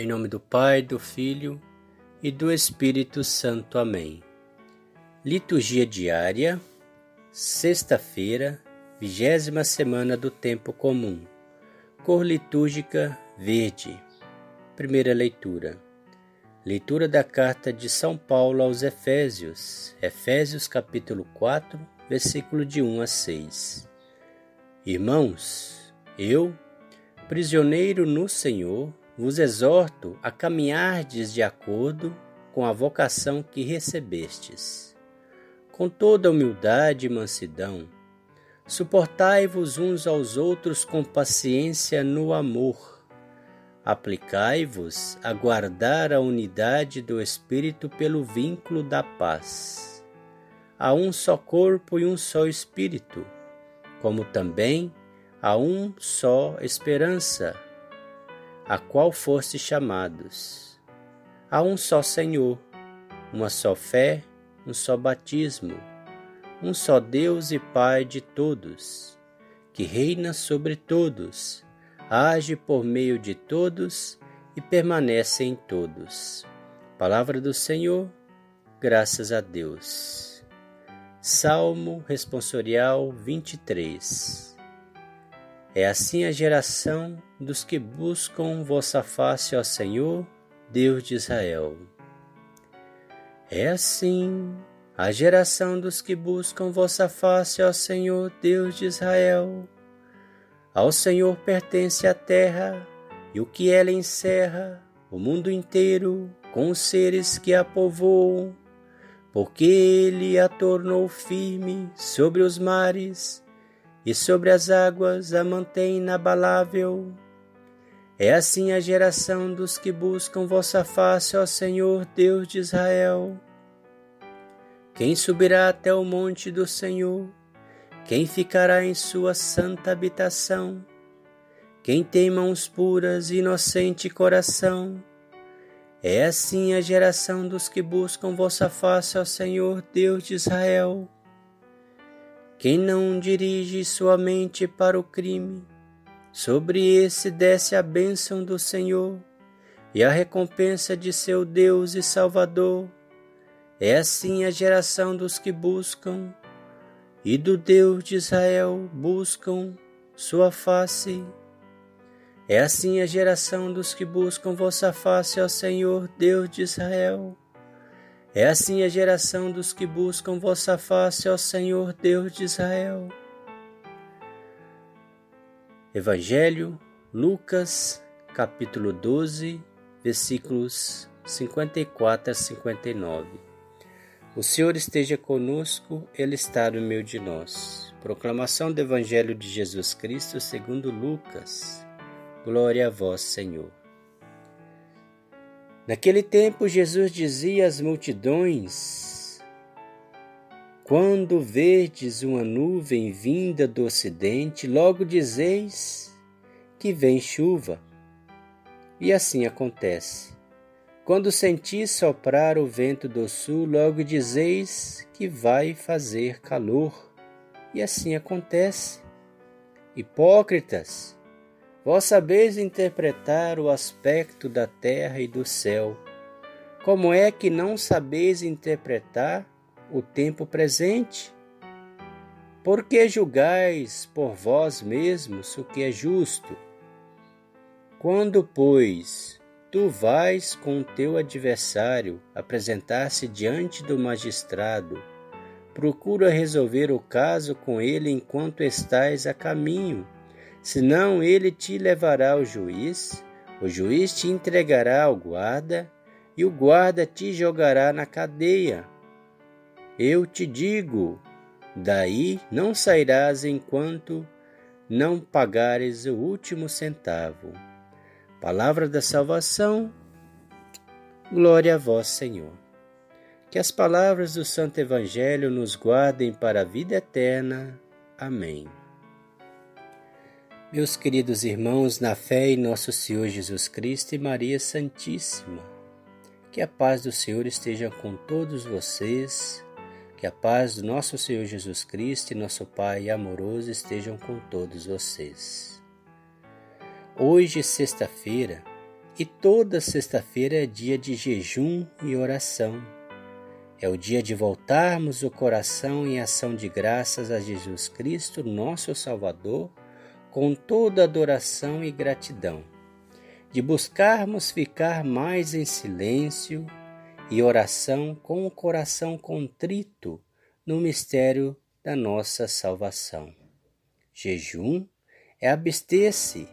Em nome do Pai, do Filho e do Espírito Santo. Amém. Liturgia diária, sexta-feira, vigésima semana do tempo comum. Cor litúrgica verde. Primeira leitura. Leitura da carta de São Paulo aos Efésios. Efésios capítulo 4, versículo de 1 a 6. Irmãos, eu, prisioneiro no Senhor, vos exorto a caminhardes de acordo com a vocação que recebestes. Com toda humildade e mansidão, suportai-vos uns aos outros com paciência no amor. Aplicai-vos a guardar a unidade do Espírito pelo vínculo da paz. Há um só corpo e um só Espírito, como também há um só esperança a qual foste chamados. Há um só Senhor, uma só fé, um só batismo, um só Deus e Pai de todos, que reina sobre todos, age por meio de todos e permanece em todos. Palavra do Senhor, graças a Deus. Salmo Responsorial 23 é assim a geração dos que buscam vossa face, ó Senhor, Deus de Israel. É assim a geração dos que buscam vossa face, ó Senhor, Deus de Israel. Ao Senhor pertence a terra e o que ela encerra, o mundo inteiro, com os seres que a povoam, porque ele a tornou firme sobre os mares e sobre as águas a mantém inabalável. É assim a geração dos que buscam vossa face, ó Senhor Deus de Israel. Quem subirá até o monte do Senhor? Quem ficará em sua santa habitação? Quem tem mãos puras e inocente coração? É assim a geração dos que buscam vossa face, ó Senhor Deus de Israel. Quem não dirige sua mente para o crime, sobre esse desce a bênção do Senhor e a recompensa de seu Deus e Salvador. É assim a geração dos que buscam e do Deus de Israel buscam sua face. É assim a geração dos que buscam vossa face, ó Senhor, Deus de Israel. É assim a geração dos que buscam vossa face, ó Senhor Deus de Israel. Evangelho, Lucas, capítulo 12, versículos 54 a 59. O Senhor esteja conosco, Ele está no meio de nós. Proclamação do Evangelho de Jesus Cristo segundo Lucas. Glória a vós, Senhor. Naquele tempo, Jesus dizia às multidões: Quando verdes uma nuvem vinda do ocidente, logo dizeis que vem chuva. E assim acontece. Quando sentis soprar o vento do sul, logo dizeis que vai fazer calor. E assim acontece. Hipócritas, Vós sabeis interpretar o aspecto da terra e do céu. Como é que não sabeis interpretar o tempo presente? Por que julgais por vós mesmos o que é justo? Quando, pois, tu vais com teu adversário apresentar-se diante do magistrado, procura resolver o caso com ele enquanto estás a caminho senão ele te levará ao juiz, o juiz te entregará ao guarda, e o guarda te jogará na cadeia. Eu te digo, daí não sairás enquanto não pagares o último centavo. Palavra da salvação, glória a vós, Senhor. Que as palavras do Santo Evangelho nos guardem para a vida eterna. Amém. Meus queridos irmãos, na fé em nosso Senhor Jesus Cristo e Maria Santíssima, que a paz do Senhor esteja com todos vocês, que a paz do nosso Senhor Jesus Cristo e nosso Pai amoroso estejam com todos vocês. Hoje, sexta-feira, E toda sexta-feira é dia de jejum e oração. É o dia de voltarmos o coração em ação de graças a Jesus Cristo, nosso Salvador, com toda adoração e gratidão. De buscarmos ficar mais em silêncio e oração com o coração contrito no mistério da nossa salvação. Jejum é abster-se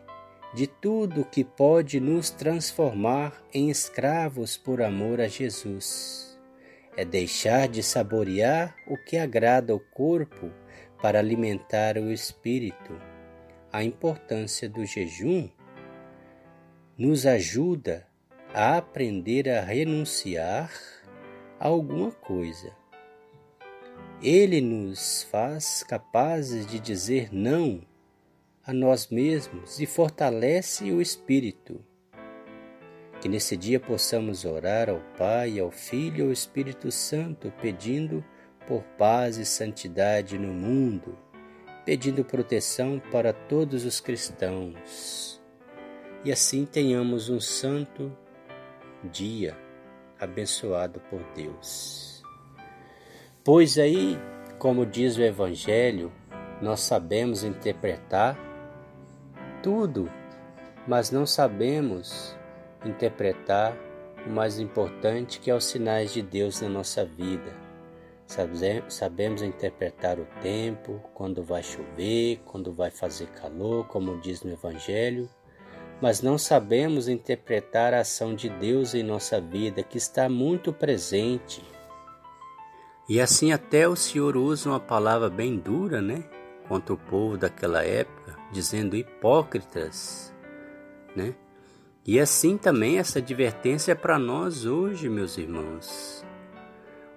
de tudo que pode nos transformar em escravos por amor a Jesus. É deixar de saborear o que agrada ao corpo para alimentar o espírito. A importância do jejum nos ajuda a aprender a renunciar a alguma coisa. Ele nos faz capazes de dizer não a nós mesmos e fortalece o espírito. Que nesse dia possamos orar ao Pai, ao Filho e ao Espírito Santo, pedindo por paz e santidade no mundo, pedindo proteção para todos os cristãos. E assim tenhamos um santo dia abençoado por Deus. Pois aí, como diz o Evangelho, nós sabemos interpretar tudo, mas não sabemos interpretar o mais importante que é os sinais de Deus na nossa vida. Sabemos interpretar o tempo, quando vai chover, quando vai fazer calor, como diz no Evangelho, mas não sabemos interpretar a ação de Deus em nossa vida, que está muito presente. E assim até o Senhor usa uma palavra bem dura, né? contra o povo daquela época, dizendo hipócritas, né? E assim também essa advertência é para nós hoje, meus irmãos.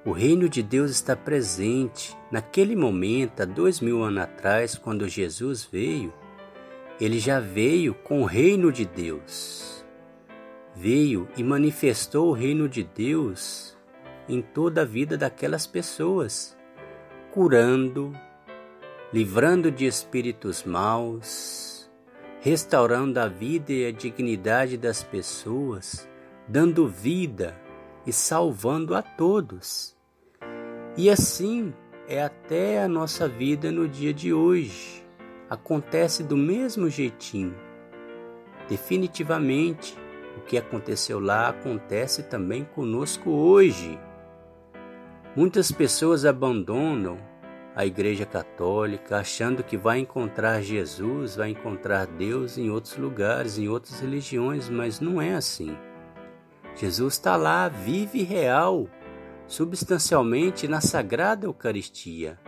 O reino de Deus está presente. Naquele momento, há dois mil anos atrás, quando Jesus veio, ele já veio com o reino de Deus. Veio e manifestou o reino de Deus em toda a vida daquelas pessoas, curando, livrando de espíritos maus, restaurando a vida e a dignidade das pessoas, dando vida e salvando a todos. E assim é até a nossa vida no dia de hoje. Acontece do mesmo jeitinho. Definitivamente, o que aconteceu lá acontece também conosco hoje. Muitas pessoas abandonam a Igreja Católica, achando que vai encontrar Jesus, vai encontrar Deus em outros lugares, em outras religiões, mas não é assim. Jesus está lá, vive real, substancialmente na Sagrada Eucaristia.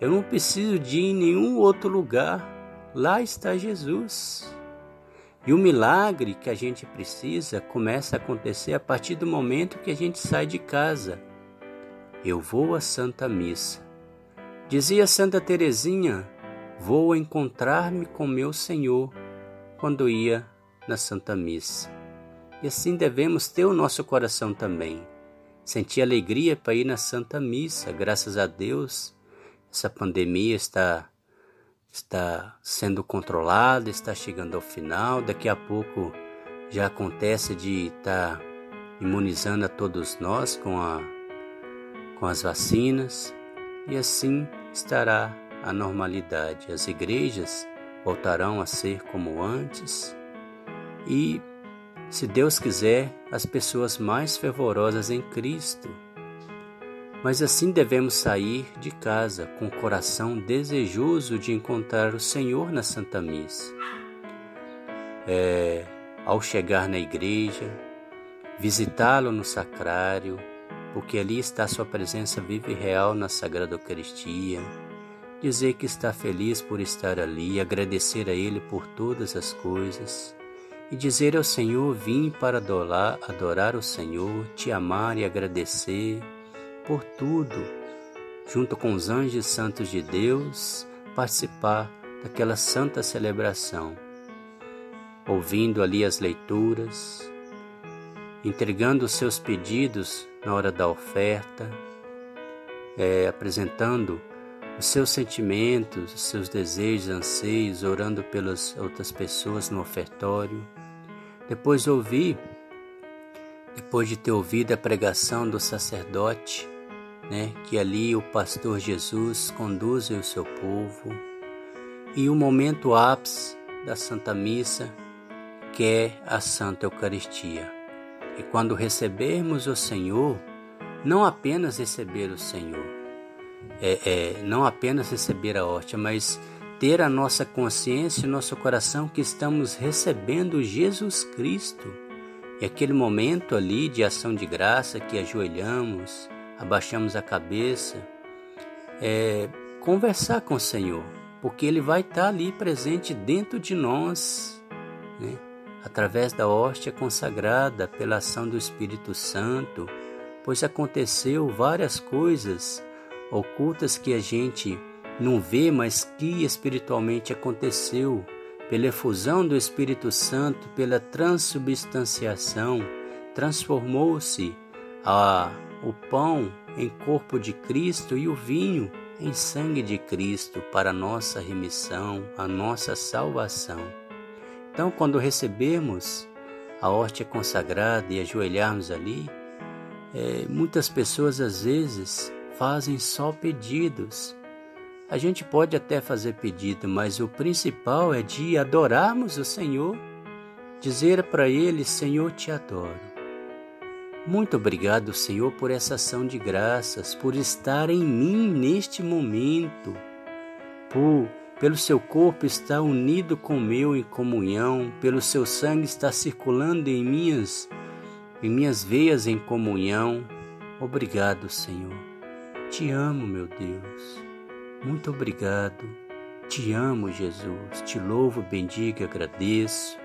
Eu não preciso de ir em nenhum outro lugar, lá está Jesus. E o milagre que a gente precisa começa a acontecer a partir do momento que a gente sai de casa. Eu vou à Santa Missa. Dizia Santa Teresinha: Vou encontrar-me com meu Senhor quando ia na Santa Missa. E assim devemos ter o nosso coração também. Sentir alegria para ir na Santa Missa. Graças a Deus, essa pandemia está está sendo controlada, está chegando ao final. Daqui a pouco já acontece de estar imunizando a todos nós com, a, com as vacinas e assim estará a normalidade. As igrejas voltarão a ser como antes e, se Deus quiser, as pessoas mais fervorosas em Cristo. Mas assim devemos sair de casa com o coração desejoso de encontrar o Senhor na Santa Missa. É, ao chegar na igreja, visitá-lo no sacrário, porque ali está sua presença viva e real na Sagrada Eucaristia. Dizer que está feliz por estar ali, agradecer a Ele por todas as coisas e dizer ao Senhor: Vim para adorar, adorar o Senhor, te amar e agradecer por tudo, junto com os anjos santos de Deus, participar daquela santa celebração, ouvindo ali as leituras, entregando os seus pedidos na hora da oferta, é, apresentando os seus sentimentos, os seus desejos, anseios, orando pelas outras pessoas no ofertório, Depois ouvi, depois de ter ouvido a pregação do sacerdote, né, que ali o pastor Jesus conduz o seu povo, e o momento ápice da Santa Missa, que é a Santa Eucaristia. E quando recebermos o Senhor, não apenas receber o Senhor, é, é, não apenas receber a hóstia, mas ter a nossa consciência e nosso coração que estamos recebendo Jesus Cristo. E aquele momento ali de ação de graça que ajoelhamos, abaixamos a cabeça, é conversar com o Senhor, porque Ele vai estar ali presente dentro de nós, né? através da hóstia consagrada pela ação do Espírito Santo, pois aconteceu várias coisas ocultas que a gente não vê, mas que espiritualmente aconteceu pela efusão do Espírito Santo, pela transubstanciação, transformou-se o pão em corpo de Cristo e o vinho em sangue de Cristo para a nossa remissão, a nossa salvação. Então, quando recebermos a hóstia consagrada e ajoelharmos ali, é, muitas pessoas às vezes fazem só pedidos. A gente pode até fazer pedido, mas o principal é de adorarmos o Senhor, dizer para Ele: Senhor, te adoro. Muito obrigado, Senhor, por essa ação de graças, por estar em mim neste momento, por pelo seu corpo estar unido com o meu em comunhão, pelo seu sangue estar circulando em minhas em minhas veias em comunhão. Obrigado, Senhor. Te amo, meu Deus. Muito obrigado. Te amo, Jesus. Te louvo, bendigo, agradeço.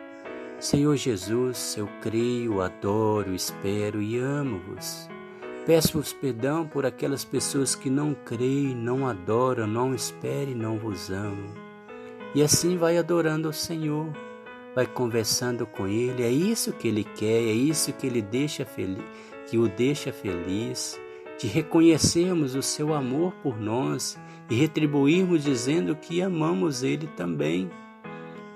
Senhor Jesus, eu creio, adoro, espero e amo-vos. Peço-vos perdão por aquelas pessoas que não creem, não adoram, não esperam e não vos amam. E assim vai adorando o Senhor, vai conversando com Ele. É isso que Ele quer, é isso que Ele deixa feliz, que o deixa feliz de reconhecermos o seu amor por nós e retribuirmos dizendo que amamos Ele também.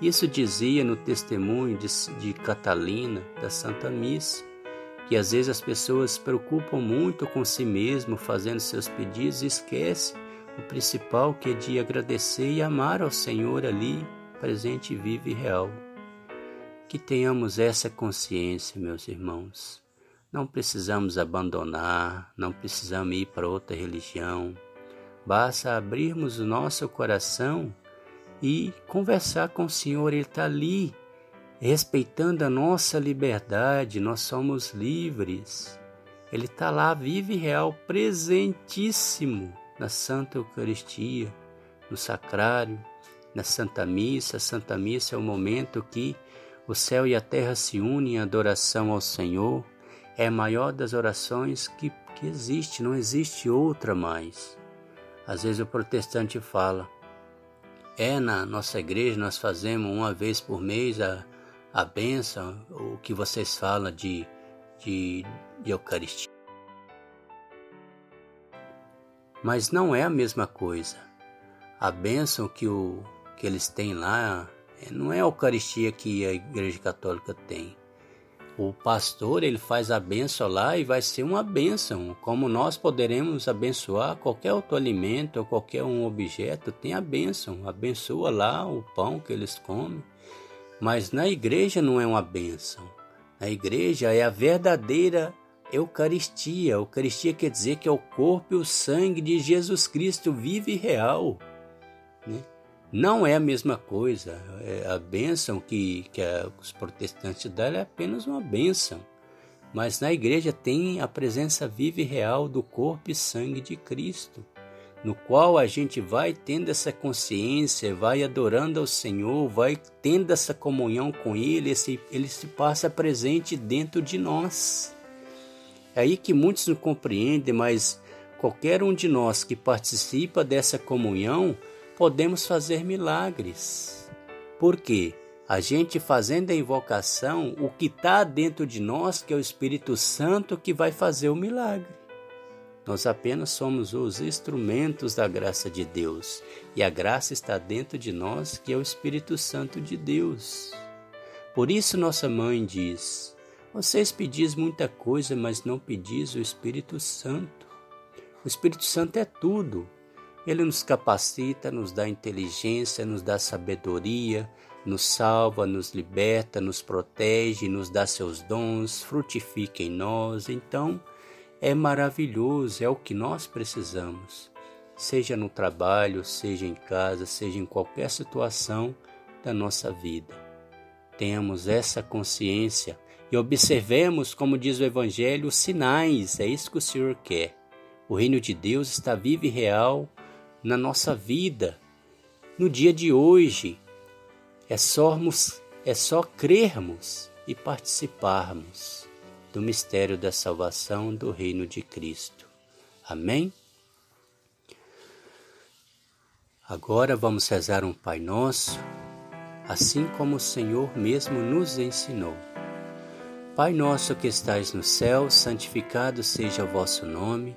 Isso dizia no testemunho de, de Catalina, da Santa Missa, que às vezes as pessoas se preocupam muito com si mesmo, fazendo seus pedidos e esquece o principal que é de agradecer e amar ao Senhor ali, presente, vivo e real. Que tenhamos essa consciência, meus irmãos não precisamos abandonar, não precisamos ir para outra religião. Basta abrirmos o nosso coração e conversar com o Senhor. Ele está ali, respeitando a nossa liberdade, nós somos livres. Ele está lá, vive e real, presentíssimo na Santa Eucaristia, no Sacrário, na Santa Missa. A Santa Missa é o momento que o céu e a terra se unem em adoração ao Senhor é a maior das orações que, que existe, não existe outra mais. Às vezes o protestante fala, é na nossa igreja nós fazemos uma vez por mês a, a benção, o que vocês falam de, de, de Eucaristia. Mas não é a mesma coisa. A bênção que, o, que eles têm lá não é a Eucaristia que a Igreja Católica tem o pastor ele faz a benção lá e vai ser uma benção, como nós poderemos abençoar qualquer outro alimento ou qualquer um objeto, tem a benção, abençoa lá o pão que eles comem. Mas na igreja não é uma benção. Na igreja é a verdadeira Eucaristia. Eucaristia quer dizer que é o corpo e o sangue de Jesus Cristo vivo e real. Né? Não é a mesma coisa. É a bênção que, que os protestantes dão é apenas uma bênção. Mas na igreja tem a presença viva e real do corpo e sangue de Cristo, no qual a gente vai tendo essa consciência, vai adorando ao Senhor, vai tendo essa comunhão com Ele, esse, Ele se passa presente dentro de nós. É aí que muitos não compreendem, mas qualquer um de nós que participa dessa comunhão podemos fazer milagres. Porque a gente fazendo a invocação, o que está dentro de nós, que é o Espírito Santo, que vai fazer o milagre. Nós apenas somos os instrumentos da graça de Deus. E a graça está dentro de nós, que é o Espírito Santo de Deus. Por isso nossa mãe diz: Vocês pedis muita coisa, mas não pedis o Espírito Santo. O Espírito Santo é tudo. Ele nos capacita, nos dá inteligência, nos dá sabedoria, nos salva, nos liberta, nos protege, nos dá seus dons, frutifica em nós. Então, é maravilhoso, é o que nós precisamos. Seja no trabalho, seja em casa, seja em qualquer situação da nossa vida. Tenhamos essa consciência e observemos, como diz o Evangelho, os sinais, é isso que o Senhor quer. O reino de Deus está vivo e real na nossa vida, no dia de hoje. É só, é só crermos e participarmos do mistério da salvação do reino de Cristo. Amém? Agora vamos rezar um Pai Nosso, assim como o Senhor mesmo nos ensinou. Pai nosso que estais no céu, santificado seja o vosso nome.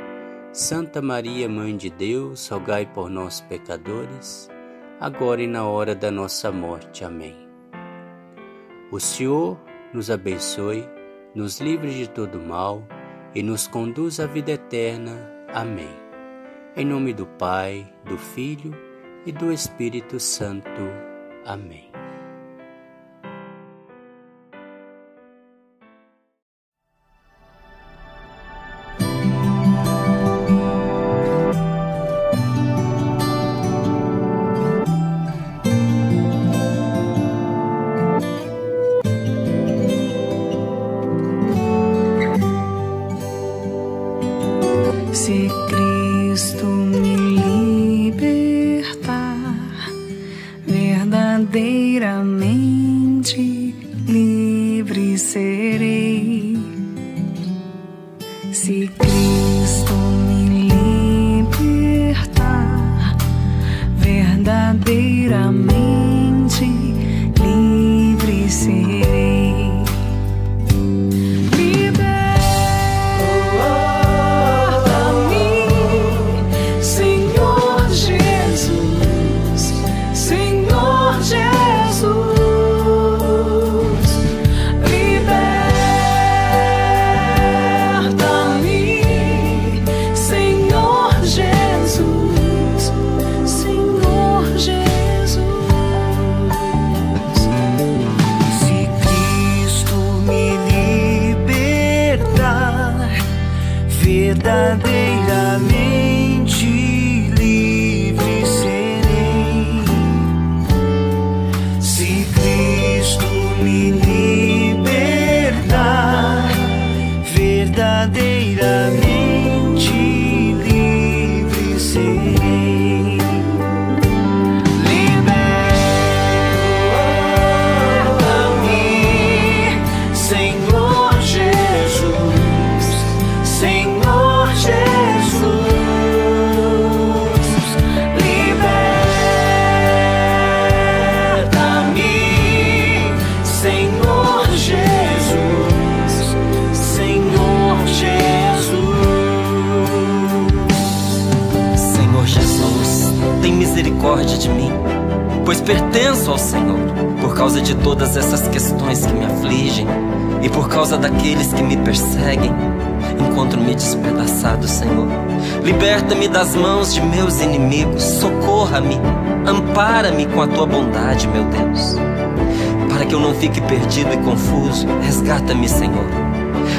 Santa Maria, Mãe de Deus, rogai por nós, pecadores, agora e na hora da nossa morte. Amém. O Senhor nos abençoe, nos livre de todo mal e nos conduz à vida eterna. Amém. Em nome do Pai, do Filho e do Espírito Santo. Amém. around me. Be. Misericórdia de mim, pois pertenço ao Senhor, por causa de todas essas questões que me afligem e por causa daqueles que me perseguem. Encontro-me despedaçado, Senhor. Liberta-me das mãos de meus inimigos, socorra-me, ampara-me com a tua bondade, meu Deus. Para que eu não fique perdido e confuso, resgata-me, Senhor.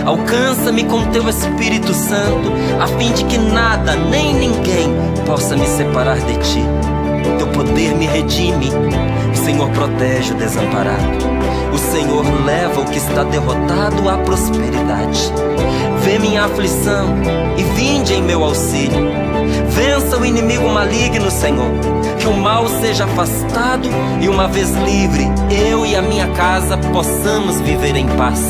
Alcança-me com teu Espírito Santo, a fim de que nada nem ninguém possa me separar de ti teu poder me redime. O Senhor protege o desamparado. O Senhor leva o que está derrotado à prosperidade. Vê minha aflição e vinde em meu auxílio. Vença o inimigo maligno, Senhor. Que o mal seja afastado e uma vez livre, eu e a minha casa possamos viver em paz.